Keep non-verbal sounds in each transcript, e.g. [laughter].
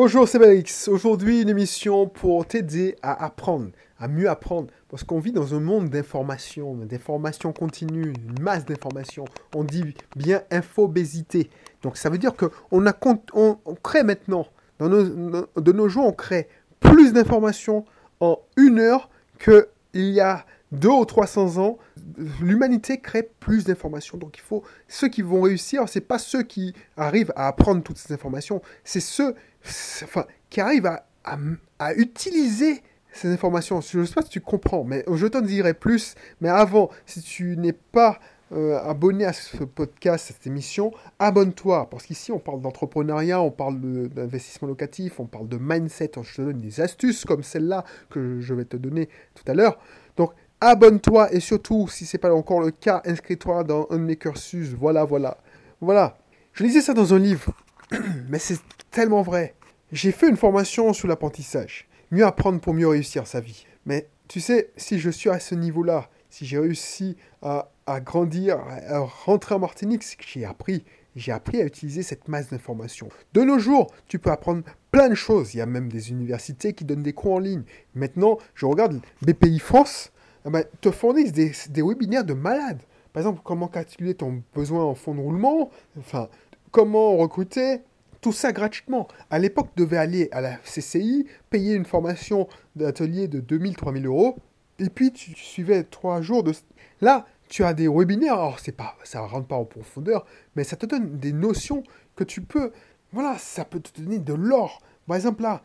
Bonjour, c'est Belix. Aujourd'hui, une émission pour t'aider à apprendre, à mieux apprendre. Parce qu'on vit dans un monde d'informations, d'informations continues, une masse d'informations. On dit bien infobésité. Donc ça veut dire qu'on on, crée maintenant, de nos jours, on crée plus d'informations en une heure qu'il y a deux ou 300 ans, l'humanité crée plus d'informations. Donc il faut ceux qui vont réussir, c'est pas ceux qui arrivent à apprendre toutes ces informations, c'est ceux enfin, qui arrivent à, utiliser ces informations. Je ne sais pas si tu comprends, mais je t'en dirai plus. Mais avant, si tu n'es pas euh, abonné à ce podcast, à cette émission, abonne-toi. Parce qu'ici, on parle d'entrepreneuriat, on parle d'investissement locatif, on parle de mindset. Je te donne des astuces comme celle-là que je vais te donner tout à l'heure. Donc, abonne-toi et surtout, si ce n'est pas encore le cas, inscris-toi dans un de cursus. Voilà, voilà. Voilà. Je lisais ça dans un livre, [clears throat] mais c'est tellement vrai. J'ai fait une formation sur l'apprentissage. Mieux apprendre pour mieux réussir sa vie. Mais tu sais, si je suis à ce niveau-là, si j'ai réussi à, grandir, à rentrer en Martinique, c'est que j'ai appris. J'ai appris à utiliser cette masse d'informations. De nos jours, tu peux apprendre plein de choses. Il y a même des universités qui donnent des cours en ligne. Maintenant, je regarde BPI France, eh ben, te fournissent des, des webinaires de malades. Par exemple, comment calculer ton besoin en fonds de roulement, enfin, comment recruter, tout ça gratuitement. À l'époque, tu devais aller à la CCI, payer une formation d'atelier de 2000-3000 euros, et puis tu, suivais trois jours de... Là, tu as des webinaires, alors c'est pas, ça rentre pas en profondeur, mais ça te donne des notions que tu peux... Voilà, ça peut te donner de l'or. Par exemple, là,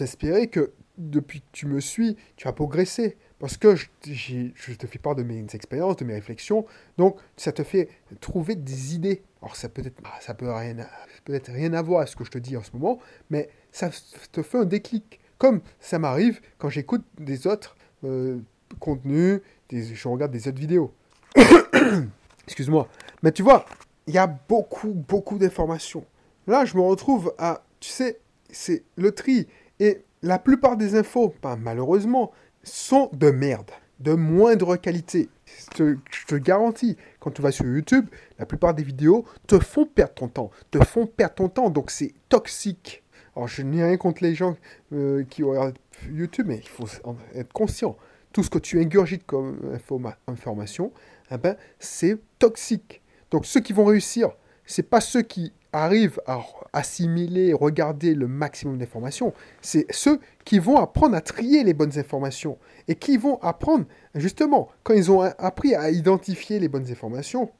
espérer que depuis que tu me suis, tu as progressé. Parce que je, te fais part de mes expériences, de mes réflexions. Donc, ça te fait trouver des idées. Alors, ça peut être, ça peut rien, peut-être rien à voir à ce que je te dis en ce moment, mais ça te fait un déclic. Comme ça m'arrive quand j'écoute des autres euh, contenus, des, je regarde des autres vidéos. [coughs] Excuse-moi. Mais tu vois, il y a beaucoup, beaucoup d'informations. Là, je me retrouve à, tu sais, c'est le tri. Et la plupart des infos, pas malheureusement, sont de merde, de moindre qualité. Je te, garantis, quand tu vas sur YouTube, la plupart des vidéos te font perdre ton temps, te font perdre ton temps, donc c'est toxique. Alors je n'ai rien contre les gens euh, qui regardent YouTube, mais il faut être conscient. Tout ce que tu ingurgites comme information, eh ben, c'est toxique. Donc ceux qui vont réussir, c'est pas ceux qui arrivent à assimiler, regarder le maximum d'informations, c'est ceux qui vont apprendre à trier les bonnes informations et qui vont apprendre, justement, quand ils ont appris à identifier les bonnes informations,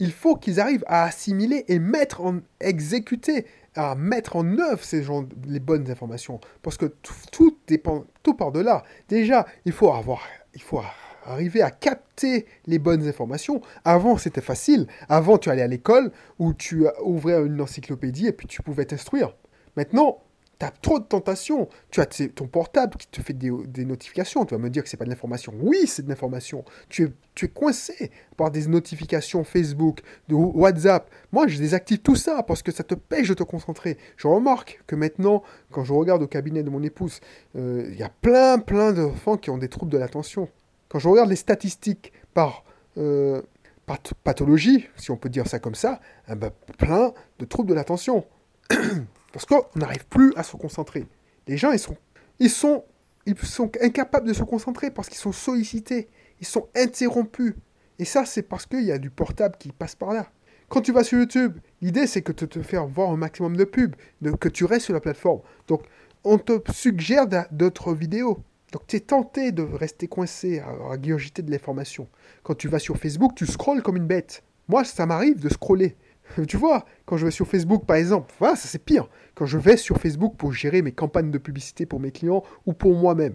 il faut qu'ils arrivent à assimiler et mettre en exécuter, à mettre en œuvre ces gens, les bonnes informations. Parce que tout, dépend, tout part de là. Déjà, il faut avoir, il faut arriver à capter les bonnes informations. Avant, c'était facile. Avant, tu allais à l'école où tu ouvrais une encyclopédie et puis tu pouvais t'instruire. Maintenant, tu as trop de tentations. Tu as ton portable qui te fait des, notifications. Tu vas me dire que c'est pas de l'information. Oui, c'est de l'information. Tu es, tu es coincé par des notifications Facebook, de WhatsApp. Moi, je désactive tout ça parce que ça te pêche de te concentrer. Je remarque que maintenant, quand je regarde au cabinet de mon épouse, euh, il y a plein, plein d'enfants qui ont des troubles de l'attention. Quand je regarde les statistiques par, euh, pathologie, si on peut dire ça comme ça, eh ben, plein de troubles de l'attention. [clears throat] Parce qu'on n'arrive plus à se concentrer. Les gens, ils sont, ils sont, ils sont incapables de se concentrer parce qu'ils sont sollicités, ils sont interrompus. Et ça, c'est parce qu'il y a du portable qui passe par là. Quand tu vas sur YouTube, l'idée, c'est que de te faire voir un maximum de pubs, que tu restes sur la plateforme. Donc, on te suggère d'autres vidéos. Donc tu es tenté de rester coincé à, à de l'information. Quand tu vas sur Facebook, tu scrolles comme une bête. Moi, ça m'arrive de scroller. [laughs] Tu vois, quand je vais sur Facebook par exemple, voilà, ça c'est pire. Quand je vais sur Facebook pour gérer mes campagnes de publicité pour mes clients ou pour moi-même.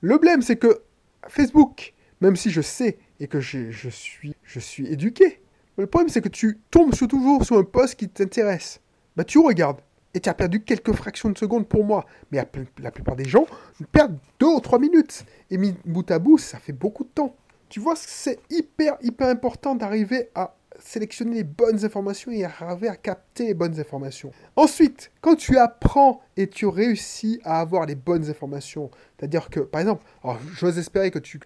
Le problème, c'est que Facebook, même si je sais et que je, suis, je suis éduqué, le problème c'est que tu tombes toujours sur un post qui t'intéresse. Bah tu regardes et tu as perdu quelques fractions de secondes pour moi. Mais la plupart des gens perdent deux ou trois minutes. Et mis bout à bout, ça fait beaucoup de temps. Tu vois, c'est hyper, hyper important d'arriver à sélectionner les bonnes informations et arriver à capter les bonnes informations. Ensuite, quand tu apprends et tu réussis à avoir les bonnes informations, c'est-à-dire que, par exemple, j'ose espérer que tu,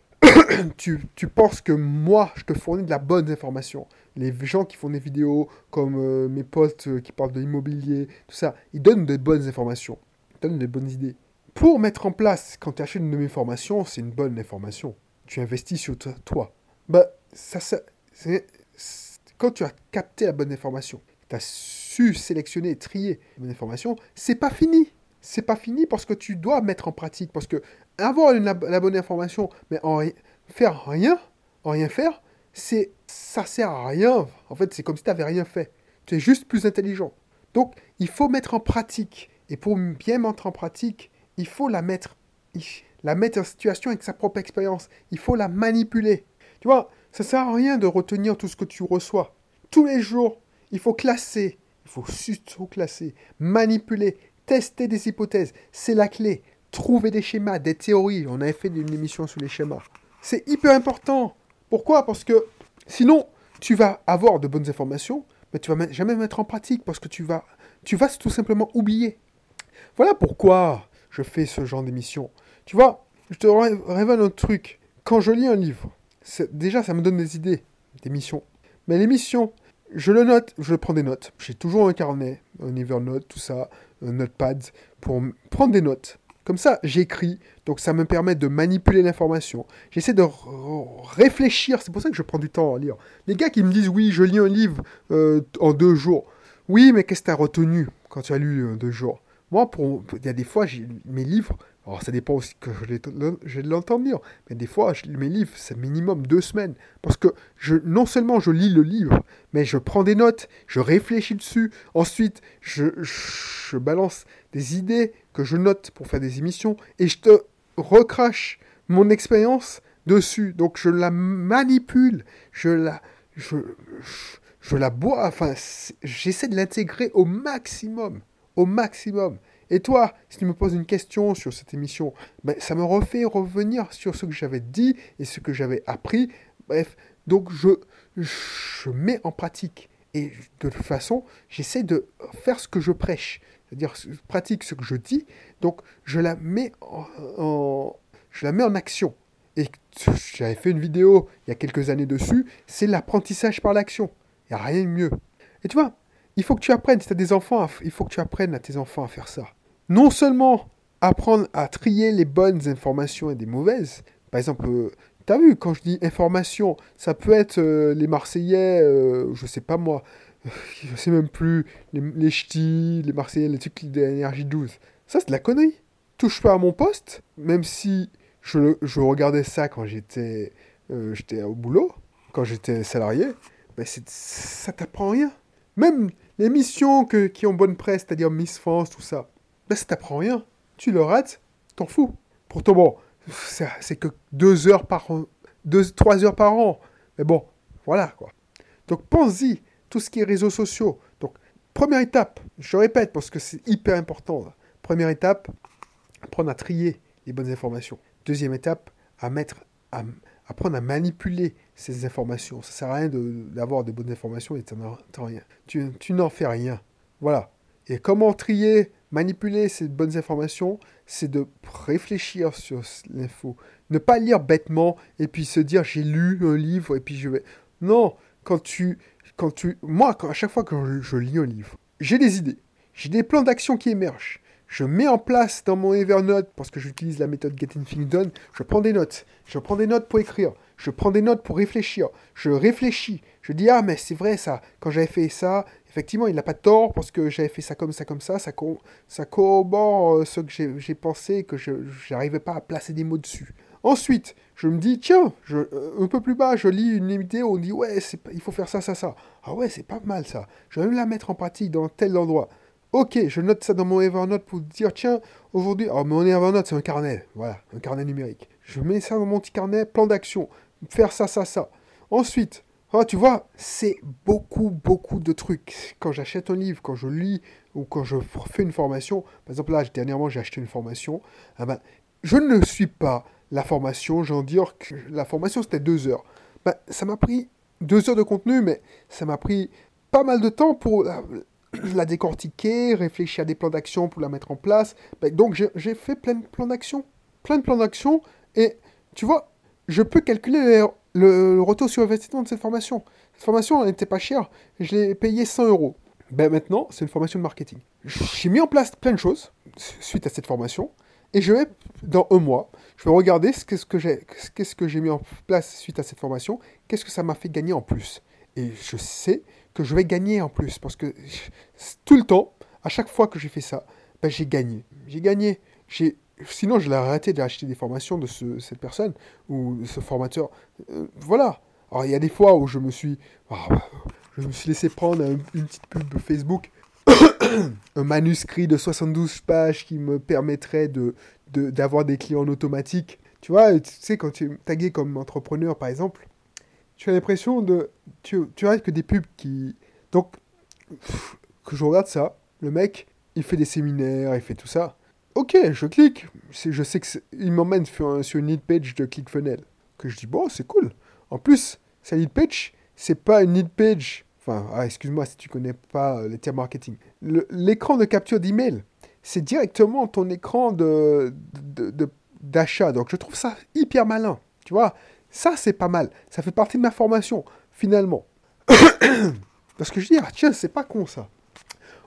[coughs] tu, tu, penses que moi, je te fournis de la bonne information. Les gens qui font des vidéos, comme euh, mes potes euh, qui parlent de l'immobilier, tout ça, ils donnent de bonnes informations, ils donnent de bonnes idées. Pour mettre en place, quand tu achètes une de mes formations, c'est une bonne information. Tu investis sur toi. Bah, ça, ça quand tu as capté la bonne information, tu as su sélectionner, trier la bonne information, c'est pas fini. C'est pas fini parce que tu dois mettre en pratique. Parce que avoir la, bonne information, mais en faire rien, en rien faire, c'est ça sert à rien. En fait, c'est comme si tu n'avais rien fait. Tu es juste plus intelligent. Donc, il faut mettre en pratique. Et pour bien mettre en pratique, il faut la mettre, la mettre en situation avec sa propre expérience. Il faut la manipuler. Tu vois, ça sert à rien de retenir tout ce que tu reçois. Tous les jours, il faut classer, il faut surtout classer, manipuler, tester des hypothèses. C'est la clé. Trouver des schémas, des théories. On avait fait une émission sur les schémas. C'est hyper important. Pourquoi? Parce que sinon, tu vas avoir de bonnes informations, mais tu vas jamais mettre en pratique parce que tu vas, tu vas tout simplement oublier. Voilà pourquoi je fais ce genre d'émission. Tu vois, je te révèle un truc. Quand je lis un livre, déjà ça me donne des idées d'émissions. Mais l'émission, je le note, je prends des notes. J'ai toujours un carnet, un Evernote, tout ça, un notepad pour prendre des notes. Comme ça, j'écris, donc ça me permet de manipuler l'information. J'essaie de réfléchir, c'est pour ça que je prends du temps à lire. Les gars qui me disent oui, je lis un livre euh, en deux jours. Oui, mais qu'est-ce que tu as retenu quand tu as lu en deux jours? Moi, pour... il y a des fois, mes livres, alors ça dépend aussi que je l'entends lire, mais des fois, je, mes livres, c'est minimum deux semaines. Parce que non seulement je lis le livre, mais je prends des notes, je réfléchis dessus, ensuite je balance des idées que je note pour faire des émissions, et je te recrache mon expérience dessus. Donc je la manipule, je la... Je, la bois, enfin, j'essaie de l'intégrer au maximum. Au maximum. Et toi, si tu me poses une question sur cette émission, ben, ça me refait revenir sur ce que j'avais dit et ce que j'avais appris. Bref, donc je, je mets en pratique. Et de toute façon, j'essaie de faire ce que je prêche. C'est-à-dire, pratique ce que je dis, donc je la mets en, je la mets en action. Et j'avais fait une vidéo il y a quelques années dessus, c'est l'apprentissage par l'action. Il n'y a rien de mieux. Et tu vois, il faut que tu apprennes, si tu as des enfants, il faut que tu apprennes à tes enfants à faire ça non seulement apprendre à trier les bonnes informations et des mauvaises, par exemple, euh, tu as vu, quand je dis information, ça peut être euh, les Marseillais, euh, je sais pas moi, [laughs] je sais même plus, les, les ch'tis, les Marseillais, les trucs d'énergie 12. Ça, c'est de la connerie. Touche pas à mon poste, même si je, je regardais ça quand j'étais j'étais au boulot, quand j'étais salarié, ben ça t'apprend rien. Même les missions que, qui ont bonne presse, c'est-à-dire Miss France, tout ça, ben ça t'apprend rien. Tu le rates, t'en fous. Pourtant, bon, c'est que deux heures par an, deux, trois heures par an. Mais bon, voilà quoi. Donc pense-y, tout ce qui est réseaux sociaux. Donc, première étape, je répète parce que c'est hyper important. Première étape, apprendre à trier les bonnes informations. Deuxième étape, à mettre, à, apprendre à manipuler ces informations. Ça sert à rien d'avoir de, bonnes informations et n'en rien. Tu n'en fais rien. Voilà. Et comment trier manipuler ces bonnes informations, c'est de réfléchir sur l'info. Ne pas lire bêtement et puis se dire j'ai lu un livre et puis je vais. Non, quand tu. Quand tu moi, à chaque fois que je, lis un livre, j'ai des idées. J'ai des plans d'action qui émergent. Je mets en place dans mon Evernote, parce que j'utilise la méthode Getting Things Done, je prends des notes. Je prends des notes pour écrire. Je prends des notes pour réfléchir. Je réfléchis. Je dis, ah, mais c'est vrai ça. Quand j'avais fait ça, effectivement, il n'a pas tort parce que j'avais fait ça comme ça, comme ça. Ça, ça corrobore euh, ce que j'ai pensé, que je n'arrivais pas à placer des mots dessus. Ensuite, je me dis, tiens, euh, un peu plus bas, je lis une vidéo, on dit, ouais, il faut faire ça, ça, ça. Ah ouais, c'est pas mal ça. Je vais même la mettre en pratique dans tel endroit. Ok, je note ça dans mon Evernote pour dire, tiens, aujourd'hui, alors mon Evernote, c'est un carnet, voilà, un carnet numérique. Je mets ça dans mon petit carnet, plan d'action, faire ça, ça, ça. Ensuite, Oh, tu vois, c'est beaucoup, beaucoup de trucs. Quand j'achète un livre, quand je lis ou quand je fais une formation, par exemple là, dernièrement, j'ai acheté une formation, ah ben, je ne suis pas la formation, j'en dire que la formation c'était deux heures. Ben, ça m'a pris deux heures de contenu, mais ça m'a pris pas mal de temps pour la, [clears throat] décortiquer, réfléchir à des plans d'action pour la mettre en place. Ben, donc j'ai fait plein de plans d'action, plein de plans d'action, et tu vois, je peux calculer le, retour sur investissement de cette formation. Cette formation, n'était pas chère. Je l'ai payé 100 euros. Ben maintenant, c'est une formation de marketing. J'ai mis en place plein de choses suite à cette formation. Et je vais, dans un mois, je vais regarder ce que j'ai qu'est-ce que j'ai mis en place suite à cette formation, qu'est-ce que ça m'a fait gagner en plus. Et je sais que je vais gagner en plus, parce que tout le temps, à chaque fois que j'ai fait ça, ben j'ai gagné. J'ai gagné. Sinon, je l'ai arrêté d'acheter des formations de cette personne ou de ce formateur. Euh, voilà. Alors, il y a des fois où je me suis, ah, je me suis laissé prendre une petite pub Facebook [coughs] un manuscrit de 72 pages qui me permettrait de, d'avoir des clients automatiques. Tu vois, tu sais, quand tu es tagué comme entrepreneur, par exemple, tu as l'impression de... Tu, tu as que des pubs qui... Donc, que je regarde ça, le mec, il fait des séminaires, il fait tout ça. Ok, je clique. Je sais qu'il m'emmène sur, sur, une lead page de ClickFunnels. Que je dis, bon, c'est cool. En plus, sa lead page, c'est pas une lead page Enfin, ah, excuse-moi si tu connais pas euh, les termes marketing. L'écran de capture d'email, c'est directement ton écran de, d'achat. Donc je trouve ça hyper malin. Tu vois, ça c'est pas mal. Ça fait partie de ma formation, finalement. [coughs] Parce que je dis, ah, tiens, c'est pas con ça.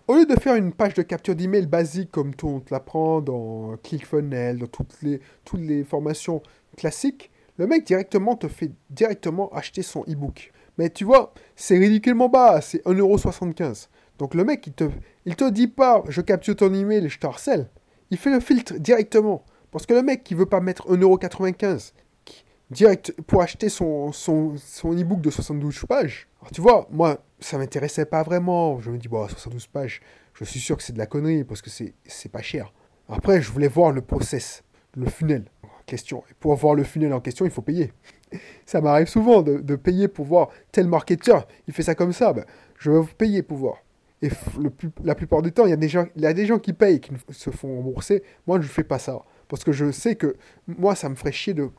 Au lieu de faire une page de capture d'email basique comme on te l'apprend dans ClickFunnels, dans toutes les, toutes les formations classiques, le mec directement te fait directement acheter son e-book. Mais tu vois, c'est ridiculement bas, c'est 1,75€. Donc le mec, il te, il te dit pas, je capture ton email et je te harcèle. Il fait le filtre directement. Parce que le mec qui veut pas mettre 1,95€ direct pour acheter son, e-book de 72 pages. Tu vois, moi, ça m'intéressait pas vraiment. Je me dis, bon, 72 pages, je suis sûr que c'est de la connerie parce que c'est pas cher. Après, je voulais voir le process, le funnel en question. Et pour voir le funnel en question, il faut payer. [laughs] ça m'arrive souvent de, payer pour voir tel marketeur, il fait ça comme ça. Ben, je vais payer pour voir. Et le la plupart du temps, il y, a des gens, il y a des gens qui payent, qui se font rembourser. Moi, je ne fais pas ça. Parce que je sais que moi, ça me ferait chier de...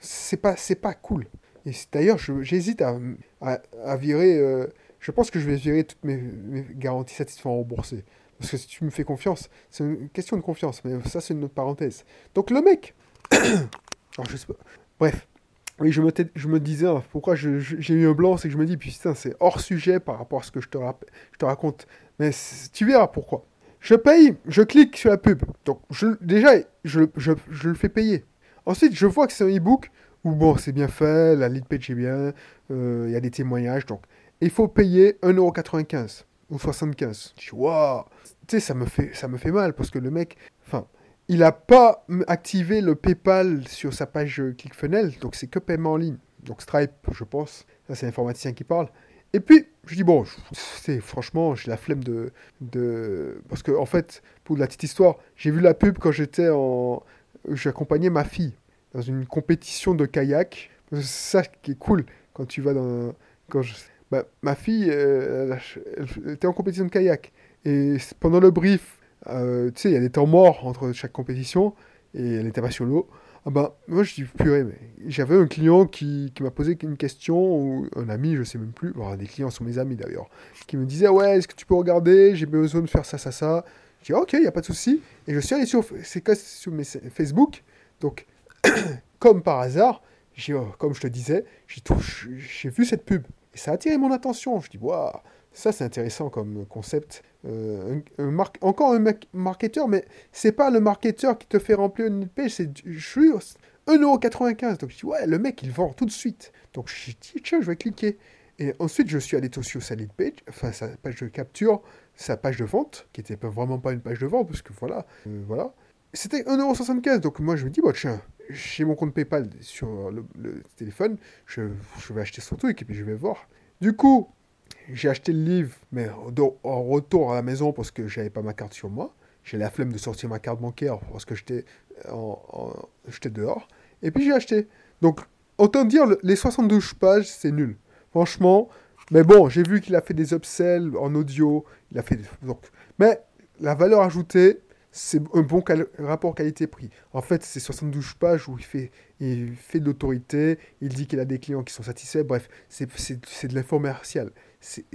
C'est pas, pas cool. Et d'ailleurs, j'hésite à, à, virer... Euh, je pense que je vais virer toutes mes, garanties satisfaisantes remboursées. Parce que si tu me fais confiance, c'est une question de confiance. Mais ça, c'est une autre parenthèse. Donc le mec... [coughs] Alors, je sais pas. Bref, oui, je me, disais, hein, pourquoi j'ai eu un blanc, c'est que je me dis, putain, c'est hors sujet par rapport à ce que je te, raconte. Mais tu verras pourquoi. Je paye, je clique sur la pub. Donc, déjà, je, le fais payer. Ensuite, je vois que c'est un e-book où, bon, c'est bien fait, la lead page est bien, euh, il y a des témoignages. Donc, il faut payer 1,95€ ou 75. Je dis, waouh Tu sais, ça me fait mal parce que le mec, enfin, il n'a pas activé le PayPal sur sa page ClickFunnels, donc c'est que paiement en ligne. Donc Stripe, je pense. Ça, c'est l'informaticien qui parle. Et puis, je dis, bon, c'est franchement, j'ai la flemme de, de... Parce que, en fait, pour la petite histoire, j'ai vu la pub quand j'étais en... J'accompagnais ma fille dans une compétition de kayak. C'est ça qui est cool quand tu vas dans... Quand bah, ma fille, elle, était en compétition de kayak. Et pendant le brief, euh, tu sais, il y a des temps morts entre chaque compétition et elle n'était pas sur l'eau. Ah ben, moi je dis purée, mais j'avais un client qui, qui m'a posé une question, ou un ami, je sais même plus, des clients sont mes amis d'ailleurs, qui me disait Ouais, est-ce que tu peux regarder? J'ai besoin de faire ça, ça, ça. Je dis Ok, il n'y a pas de souci. Et je suis allé sur, sur mes Facebook, donc [coughs] comme par hasard, oh, comme je te disais, j'ai vu cette pub et ça a attiré mon attention. Je dis Waouh ça, c'est intéressant comme concept. Euh, un, encore un marketeur, mais c'est pas le marketeur qui te fait remplir une page, c'est juste 1,95€. Donc je dis, ouais, le mec, il vend tout de suite. Donc je dis, tiens, je vais cliquer. Et ensuite, je suis allé sur sa lead page, enfin sa page de capture, sa page de vente, qui n'était vraiment pas une page de vente, parce que voilà, euh, voilà. C'était 1,75€. Donc moi, je me dis, bon, tiens, j'ai mon compte PayPal sur le, téléphone, je, je, vais acheter son truc et puis je vais voir. Du coup, j'ai acheté le livre, mais en retour à la maison parce que j'avais pas ma carte sur moi. J'ai la flemme de sortir ma carte bancaire parce que j'étais en, dehors. Et puis j'ai acheté. Donc, autant dire, les 72 pages, c'est nul. Franchement. Mais bon, j'ai vu qu'il a fait des upsells en audio. Il a fait Donc, mais la valeur ajoutée, c'est un bon rapport qualité-prix. En fait, c'est 72 pages où il fait, il fait de l'autorité, il dit qu'il a des clients qui sont satisfaits. Bref, c'est de l'informatiel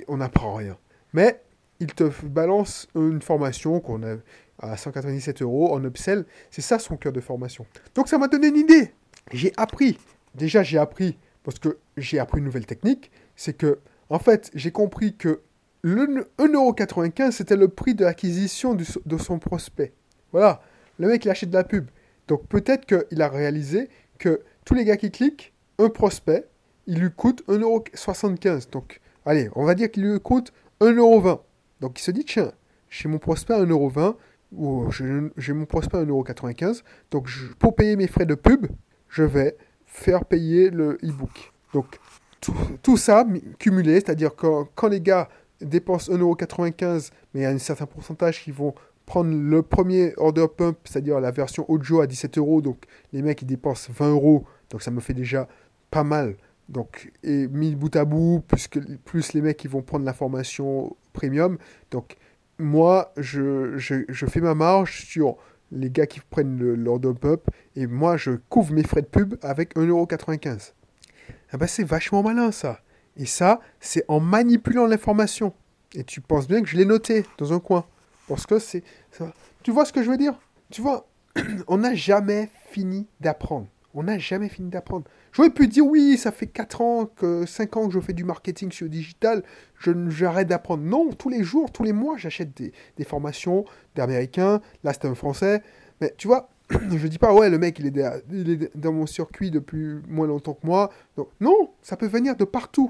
on n'apprend rien. Mais il te balance une formation qu'on a à 197 euros en upsell. C'est ça son cœur de formation. Donc ça m'a donné une idée. J'ai appris déjà j'ai appris, parce que j'ai appris une nouvelle technique, c'est que, en fait, j'ai compris que le 1,95€ c'était le prix de l'acquisition de son prospect. Voilà, le mec il achète de la pub. Donc peut-être qu'il a réalisé que tous les gars qui cliquent, un prospect, il lui coûte 1,75€. Donc, allez, on va dire qu'il lui coûte 1,20€. Donc il se dit, tiens, j'ai mon prospect à 1,20€, ou j'ai mon prospect à 1,95€. Donc pour payer mes frais de pub, je vais faire payer le e-book. Donc tout, ça cumulé, c'est-à-dire quand, quand les gars dépensent 1,95€, mais il y a un certain pourcentage qui vont prendre le premier order pump, c'est-à-dire la version audio à 17 euros, donc les mecs ils dépensent 20 euros, donc ça me fait déjà pas mal. Donc, et mis bout à bout, plus, plus les mecs qui vont prendre la formation premium. Donc, moi, je, je, fais ma marge sur les gars qui prennent l'order pump, et moi, je couvre mes frais de pub avec 1,95€. Ah bah, c'est vachement malin ça. Et ça, c'est en manipulant l'information. Et tu penses bien que je l'ai noté dans un coin. Parce que c'est. Tu vois ce que je veux dire? Tu vois, [clears throat] on n'a jamais fini d'apprendre. On n'a jamais fini d'apprendre. J'aurais pu dire oui, ça fait 4 ans, que 5 ans que je fais du marketing sur digital, je j'arrête d'apprendre. Non, tous les jours, tous les mois, j'achète des, formations d'Américains. Là, c'est un Français. Mais tu vois, [clears throat] je dis pas, ouais, le mec, il est, il est, dans mon circuit depuis moins longtemps que moi. Non, ça peut venir de partout.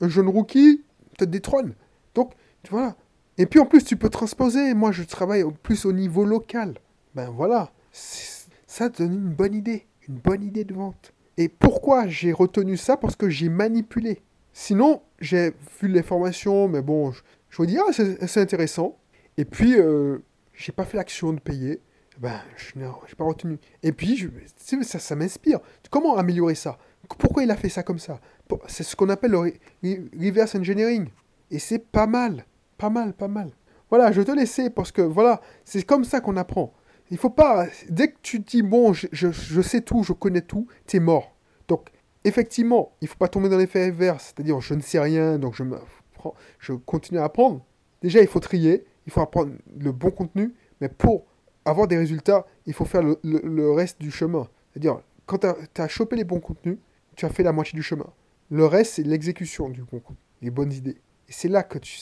Un jeune rookie te détrône. Donc, tu vois, et puis en plus, tu peux transposer. Moi, je travaille plus au niveau local. Ben voilà, ça donne une bonne idée, une bonne idée de vente. Et pourquoi j'ai retenu ça? Parce que j'ai manipulé. Sinon, j'ai vu les formations, mais bon, je, je me dis, ah, c'est intéressant. Et puis, euh, j'ai pas fait l'action de payer. Ben, je n'ai pas retenu. Et puis, je, ça, ça m'inspire. Comment améliorer ça? Pourquoi il a fait ça comme ça? C'est ce qu'on appelle le reverse engineering. Et c'est pas mal. Pas mal, pas mal. Voilà, je te laisser parce que voilà, c'est comme ça qu'on apprend. Il faut pas. Dès que tu dis bon, je, je, sais tout, je connais tout, tu es mort. Donc, effectivement, il faut pas tomber dans l'effet inverse, c'est-à-dire je ne sais rien, donc je, me, je continue à apprendre. Déjà, il faut trier, il faut apprendre le bon contenu, mais pour avoir des résultats, il faut faire le, le, reste du chemin. C'est-à-dire, quand tu as, chopé les bons contenus, tu as fait la moitié du chemin. Le reste, c'est l'exécution du bon contenu, les bonnes idées. Et c'est là que tu,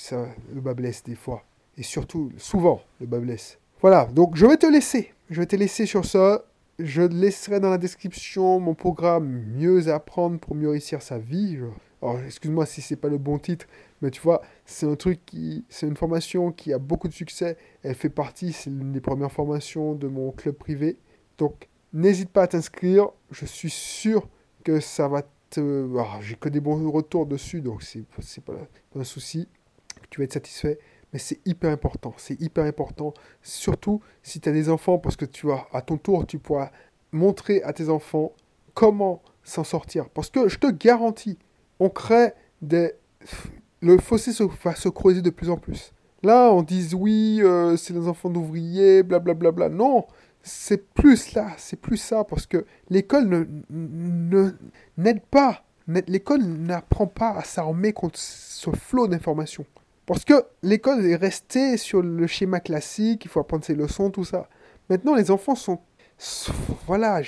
le bas blesse des fois. Et surtout, souvent, le bas blesse. Voilà, donc je vais te laisser. Je vais te laisser sur ça. Je laisserai dans la description mon programme Mieux apprendre pour mieux réussir sa vie. Alors, excuse-moi si c'est pas le bon titre, mais tu vois, c'est un truc qui. C'est une formation qui a beaucoup de succès. Elle fait partie, c'est l'une des premières formations de mon club privé. Donc, n'hésite pas à t'inscrire. Je suis sûr que ça va ah, j'ai que des bons retours dessus, donc c'est pas, un souci. Tu vas être satisfait. Mais c'est hyper important. C'est hyper important. Surtout si tu as des enfants, parce que tu vois, à ton tour, tu pourras montrer à tes enfants comment s'en sortir. Parce que je te garantis, on crée des. Le fossé se, va se creuser de plus en plus. Là, on dit oui, euh, c'est les enfants d'ouvriers, blablabla. Bla, bla. Non, c'est plus là, c'est plus ça, parce que l'école ne, n'aide pas. L'école n'apprend pas à s'armer contre ce flot d'informations. Parce que l'école est restée sur le schéma classique, il faut apprendre ses leçons, tout ça. Maintenant, les enfants sont. Voilà,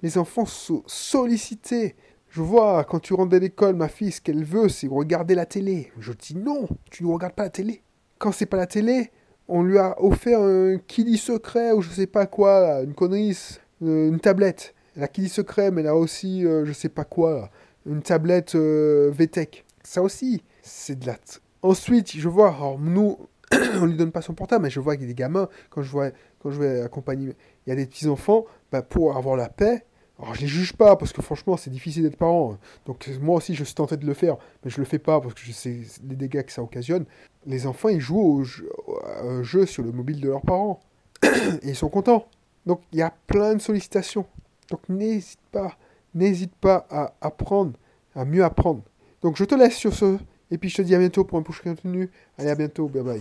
les enfants sont sollicités. Je vois, quand tu rentres à l'école, ma fille, ce qu'elle veut, c'est regarder la télé. Je dis non, tu ne regardes pas la télé. Quand c'est pas la télé, on lui a offert un Kili secret ou je sais pas quoi, une connerie, euh, une tablette. La Kili secret, mais là aussi, euh, je sais pas quoi, une tablette euh, VTech. Ça aussi, c'est de la. Ensuite, je vois, alors nous, [clears throat] on lui donne pas son portable, mais je vois qu'il y a des gamins, quand je, vois, quand je vais accompagner, il y a des petits-enfants, bah, pour avoir la paix, alors, je les juge pas parce que franchement, c'est difficile d'être parent. Donc, moi aussi, je suis tenté de le faire, mais je le fais pas parce que je sais les dégâts que ça occasionne. Les enfants, ils jouent au jeu, sur le mobile de leurs parents et ils sont contents. Donc, il y a plein de sollicitations. Donc, n'hésite pas, n'hésite pas à apprendre, à mieux apprendre. Donc, je te laisse sur ce, et puis je te dis à bientôt pour un prochain contenu. Allez, à bientôt, bye bye.